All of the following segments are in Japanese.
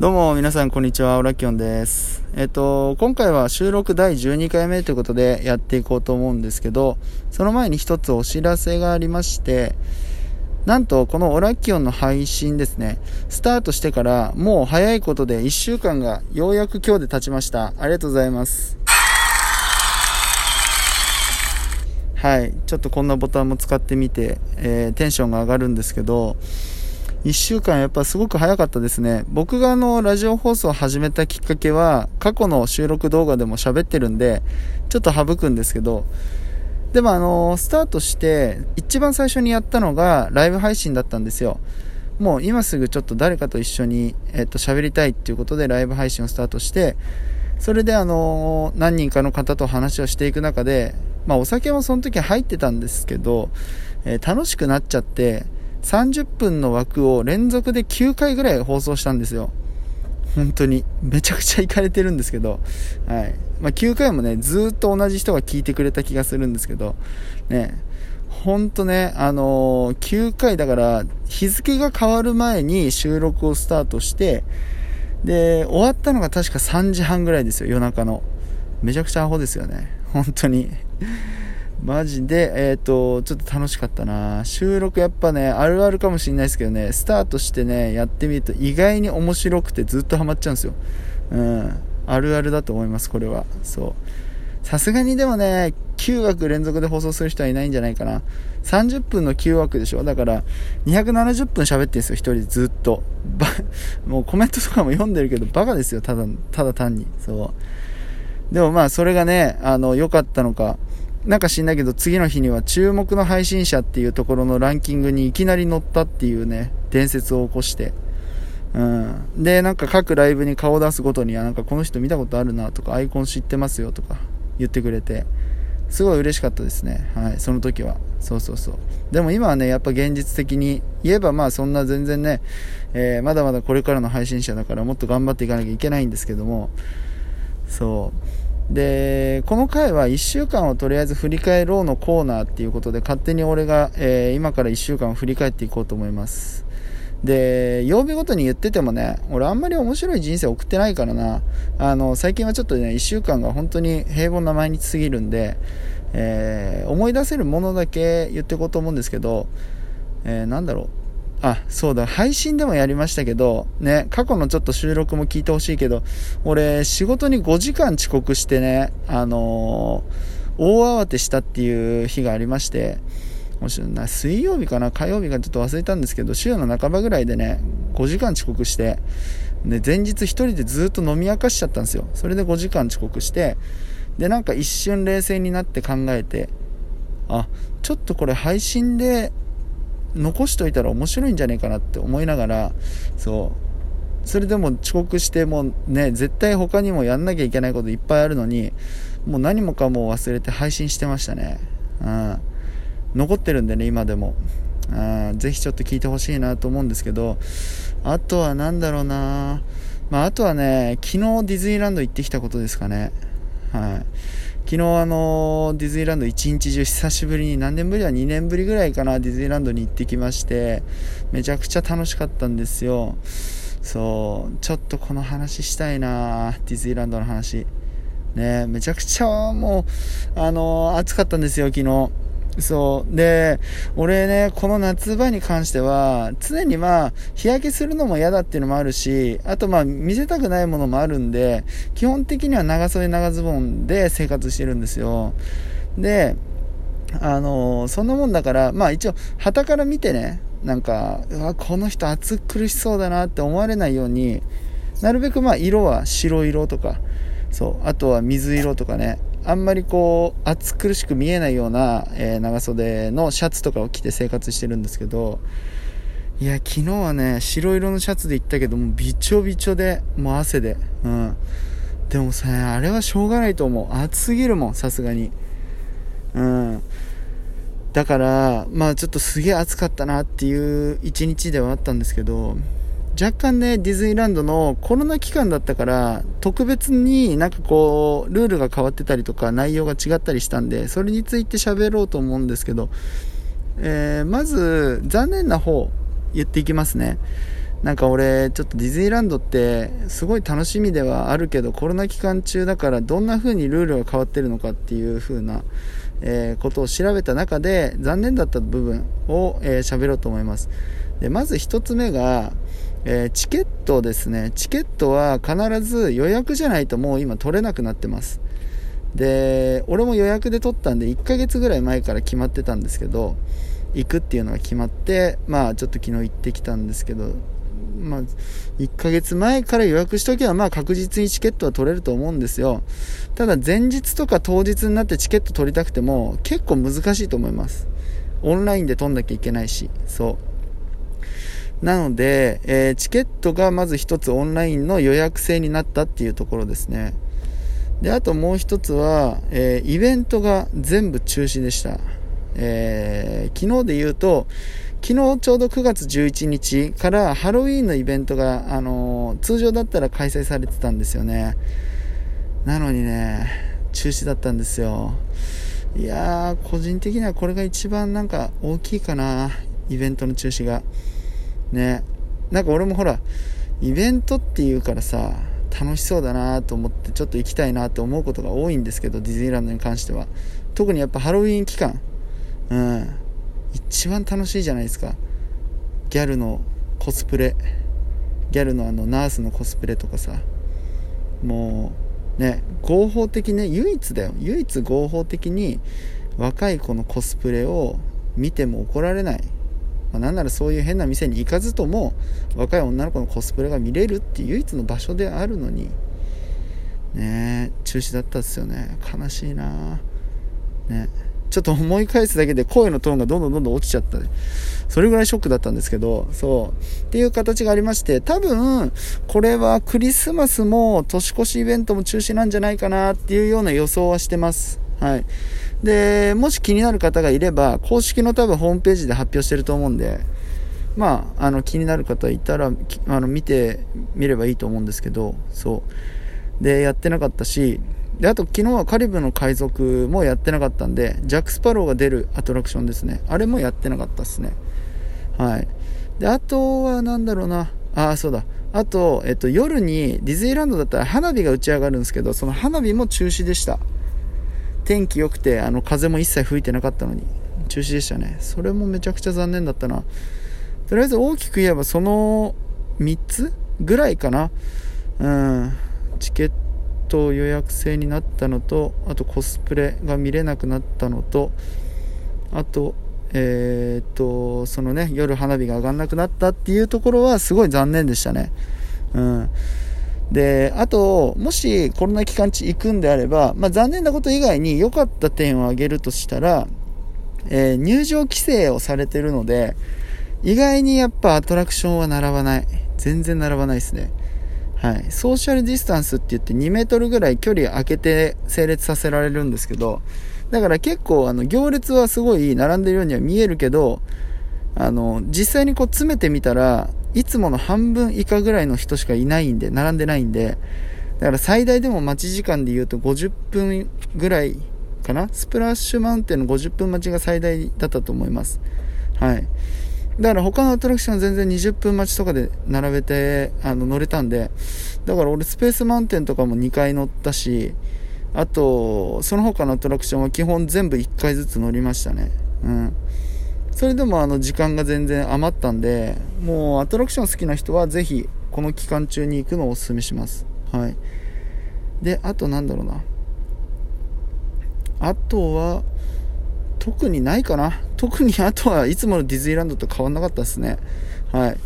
どうも皆さんこんにちは、オラキオンです。えっと、今回は収録第12回目ということでやっていこうと思うんですけど、その前に一つお知らせがありまして、なんとこのオラキオンの配信ですね、スタートしてからもう早いことで1週間がようやく今日で経ちました。ありがとうございます。はい、ちょっとこんなボタンも使ってみて、えー、テンションが上がるんですけど、1週間やっぱすごく早かったですね。僕があの、ラジオ放送を始めたきっかけは、過去の収録動画でも喋ってるんで、ちょっと省くんですけど、でもあの、スタートして、一番最初にやったのが、ライブ配信だったんですよ。もう今すぐちょっと誰かと一緒に、えっと、喋りたいっていうことでライブ配信をスタートして、それであの、何人かの方と話をしていく中で、まあお酒もその時入ってたんですけど、えー、楽しくなっちゃって、30分の枠を連続で9回ぐらい放送したんですよ。本当に。めちゃくちゃ行かれてるんですけど、はい。まあ、9回もね、ずっと同じ人が聞いてくれた気がするんですけど、ね、ほんとね、あのー、9回だから、日付が変わる前に収録をスタートして、で、終わったのが確か3時半ぐらいですよ、夜中の。めちゃくちゃアホですよね。本当に。マジで、えっ、ー、と、ちょっと楽しかったな収録やっぱね、あるあるかもしんないですけどね、スタートしてね、やってみると意外に面白くてずっとハマっちゃうんですよ。うん。あるあるだと思います、これは。そう。さすがにでもね、9枠連続で放送する人はいないんじゃないかな。30分の9枠でしょだから、270分喋ってるんですよ、一人でずっと。ば、もうコメントとかも読んでるけど、バカですよ、ただ、ただ単に。そう。でもまあ、それがね、あの、良かったのか、なんか知んないけど次の日には注目の配信者っていうところのランキングにいきなり乗ったっていうね、伝説を起こして。うん。で、なんか各ライブに顔を出すごとには、なんかこの人見たことあるなとか、アイコン知ってますよとか言ってくれて、すごい嬉しかったですね。はい、その時は。そうそうそう。でも今はね、やっぱ現実的に言えばまあそんな全然ね、えー、まだまだこれからの配信者だからもっと頑張っていかなきゃいけないんですけども、そう。で、この回は1週間をとりあえず振り返ろうのコーナーっていうことで、勝手に俺が、えー、今から1週間を振り返っていこうと思います。で、曜日ごとに言っててもね、俺あんまり面白い人生送ってないからな。あの、最近はちょっとね、1週間が本当に平凡な毎日すぎるんで、えー、思い出せるものだけ言っていこうと思うんですけど、えー、なんだろう。あ、そうだ、配信でもやりましたけど、ね、過去のちょっと収録も聞いてほしいけど、俺、仕事に5時間遅刻してね、あのー、大慌てしたっていう日がありまして、もしな水曜日かな火曜日かちょっと忘れたんですけど、週の半ばぐらいでね、5時間遅刻して、で、前日1人でずっと飲み明かしちゃったんですよ。それで5時間遅刻して、で、なんか一瞬冷静になって考えて、あ、ちょっとこれ配信で残しといたら面白いんじゃねえかなって思いながら、そう。それでも遅刻してもね、絶対他にもやんなきゃいけないこといっぱいあるのに、もう何もかも忘れて配信してましたね。うん。残ってるんでね、今でも。うん、ぜひちょっと聞いてほしいなと思うんですけど、あとは何だろうなまあ、あとはね、昨日ディズニーランド行ってきたことですかね。はい。昨日あのディズニーランド一日中久しぶりに何年ぶりは2年ぶりぐらいかなディズニーランドに行ってきましてめちゃくちゃ楽しかったんですよ。そうちょっとこの話したいなディズニーランドの話。ねめちゃくちゃもうあの暑かったんですよ昨日。そう。で、俺ね、この夏場に関しては、常にまあ、日焼けするのも嫌だっていうのもあるし、あとまあ、見せたくないものもあるんで、基本的には長袖長ズボンで生活してるんですよ。で、あのー、そんなもんだから、まあ一応、旗から見てね、なんか、うわ、この人暑苦しそうだなって思われないように、なるべくまあ色は白色とか、そう、あとは水色とかね、あんまりこう暑苦しく見えないような、えー、長袖のシャツとかを着て生活してるんですけどいや昨日はね白色のシャツで行ったけどもうびちょびちょでもう汗で。うん。でもさあれはしょうがないと思う。暑すぎるもんさすがに。うん。だからまあちょっとすげえ暑かったなっていう一日ではあったんですけど若干ね、ディズニーランドのコロナ期間だったから、特別になんかこう、ルールが変わってたりとか、内容が違ったりしたんで、それについて喋ろうと思うんですけど、えー、まず、残念な方、言っていきますね。なんか俺、ちょっとディズニーランドってすごい楽しみではあるけど、コロナ期間中だからどんな風にルールが変わってるのかっていう風な、えー、ことを調べた中で残念だった部分を喋、えー、ろうと思います。で、まず一つ目が、えー、チケットですね。チケットは必ず予約じゃないともう今取れなくなってます。で、俺も予約で取ったんで1ヶ月ぐらい前から決まってたんですけど、行くっていうのが決まって、まあちょっと昨日行ってきたんですけど、まあ、1ヶ月前から予約しとけば、まあ確実にチケットは取れると思うんですよ。ただ前日とか当日になってチケット取りたくても結構難しいと思います。オンラインで取んなきゃいけないし、そう。なので、えー、チケットがまず一つオンラインの予約制になったっていうところですね。で、あともう一つは、えー、イベントが全部中止でした。えー、昨日で言うと、昨日ちょうど9月11日からハロウィーンのイベントが、あの、通常だったら開催されてたんですよね。なのにね、中止だったんですよ。いやー、個人的にはこれが一番なんか大きいかな。イベントの中止が。ね。なんか俺もほら、イベントっていうからさ、楽しそうだなと思ってちょっと行きたいなと思うことが多いんですけど、ディズニーランドに関しては。特にやっぱハロウィーン期間。うん。一番楽しいじゃないですか。ギャルのコスプレ。ギャルのあのナースのコスプレとかさ。もうね合法的ね唯一だよ。唯一合法的に若い子のコスプレを見ても怒られない、まあ、なんならそういう変な店に行かずとも若い女の子のコスプレが見れるっていう唯一の場所であるのに。ね中止だったっすよね。悲しいな。ね。ちょっと思い返すだけで声のトーンがどんどんどんどん落ちちゃったね。それぐらいショックだったんですけど、そう。っていう形がありまして、多分、これはクリスマスも年越しイベントも中止なんじゃないかなっていうような予想はしてます。はい。で、もし気になる方がいれば、公式の多分ホームページで発表してると思うんで、まあ、あの、気になる方いたら、あの、見てみればいいと思うんですけど、そう。で、やってなかったし、で、あと昨日はカリブの海賊もやってなかったんで、ジャック・スパローが出るアトラクションですね。あれもやってなかったですね。はい。で、あとはなんだろうな。あ、そうだ。あと、えっと、夜にディズニーランドだったら花火が打ち上がるんですけど、その花火も中止でした。天気良くて、あの、風も一切吹いてなかったのに、中止でしたね。それもめちゃくちゃ残念だったな。とりあえず大きく言えばその3つぐらいかな。うん。チケットと予約制になったのとあとコスプレが見れなくなったのとあとえー、っとそのね夜花火が上がんなくなったっていうところはすごい残念でしたね。うん。であともしコロナ期間中行くんであれば、まあ、残念なこと以外に良かった点を挙げるとしたら、えー、入場規制をされてるので意外にやっぱアトラクションは並ばない。全然並ばないですね。はい、ソーシャルディスタンスって言って2メートルぐらい距離空けて整列させられるんですけど、だから結構あの行列はすごい並んでるようには見えるけど、あの、実際にこう詰めてみたら、いつもの半分以下ぐらいの人しかいないんで、並んでないんで、だから最大でも待ち時間で言うと50分ぐらいかな？スプラッシュマウンテンの50分待ちが最大だったと思います。はい。だから他のアトラクション全然20分待ちとかで並べて、あの、乗れたんで、だから俺スペースマウンテンとかも2回乗ったし、あと、その他のアトラクションは基本全部1回ずつ乗りましたね。うん。それでもあの時間が全然余ったんで、もうアトラクション好きな人はぜひこの期間中に行くのをお勧めします。はい。で、あとなんだろうな。あとは、特にないかな。特にあとはいつものディズニーランドと変わんなかったですね。はい。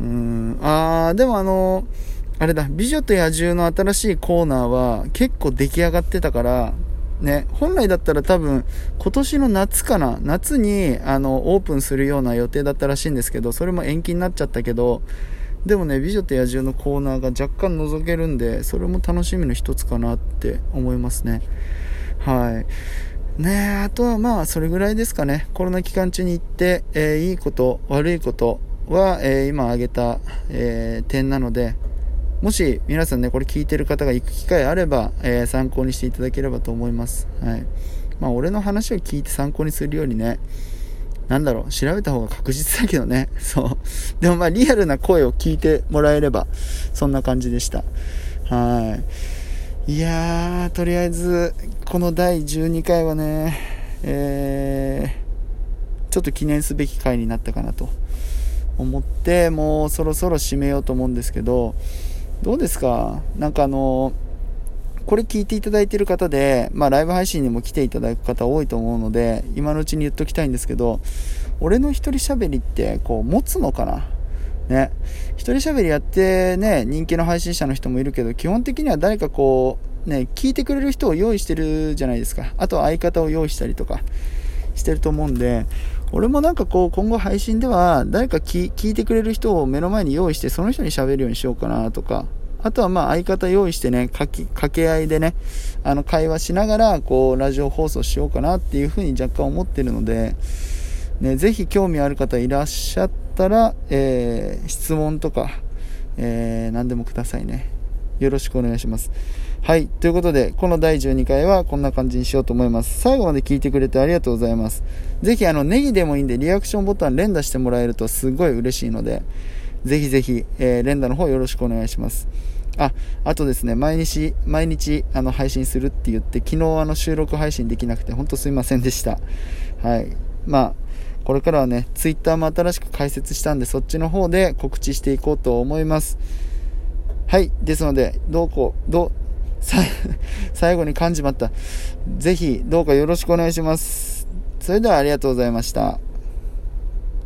うん、あー、でもあのあれだ、美女と野獣の新しいコーナーは結構出来上がってたから、ね、本来だったら多分今年の夏かな、夏にあのオープンするような予定だったらしいんですけど、それも延期になっちゃったけど、でもね、美女と野獣のコーナーが若干覗けるんで、それも楽しみの一つかなって思いますね。はい。ねあとはまあ、それぐらいですかね。コロナ期間中に行って、えー、いいこと、悪いことは、えー、今挙げた、えー、点なので、もし皆さんね、これ聞いてる方が行く機会あれば、え参考にしていただければと思います。はい。まあ、俺の話を聞いて参考にするよりね、なんだろう、調べた方が確実だけどね。そう。でもまあリアルな声を聞いてもらえれば、そんな感じでした。はい。いやー、とりあえず、この第12回はね、えー、ちょっと記念すべき回になったかなと思って、もうそろそろ締めようと思うんですけど、どうですか？なんかあのこれ聞いていただいている方で、まあ、ライブ配信にも来ていただく方多いと思うので、今のうちに言っときたいんですけど、俺の一人喋りって、こう、持つのかな？ね。一人喋りやってね、人気の配信者の人もいるけど、基本的には誰かこう、ね、聞いてくれる人を用意してるじゃないですか。あとは相方を用意したりとかしてると思うんで、俺もなんかこう、今後配信では、誰か聞いてくれる人を目の前に用意して、その人に喋るようにしようかなとか、あとはまあ相方用意してね、かき、掛け合いでね、あの会話しながら、こう、ラジオ放送しようかなっていうふうに若干思ってるので、ね、ぜひ興味ある方いらっしゃってたら、えー、質問とか、えー、何でもくださいね。よろしくお願いします。はい。ということで、この第12回はこんな感じにしようと思います。最後まで聞いてくれてありがとうございます。ぜひ、あの、ネギでもいいんで、リアクションボタン連打してもらえるとすごい嬉しいので、ぜひぜひ、えー、連打の方よろしくお願いします。あ、あとですね、毎日、毎日、あの、配信するって言って、昨日あの、収録配信できなくて、ほんとすいませんでした。はい。まあ、これからはね、ツイッターも新しく開設したんで、そっちの方で告知していこうと思います。はい。ですので、どうこう、どう、最後に感じまった。ぜひ、どうかよろしくお願いします。それではありがとうございました。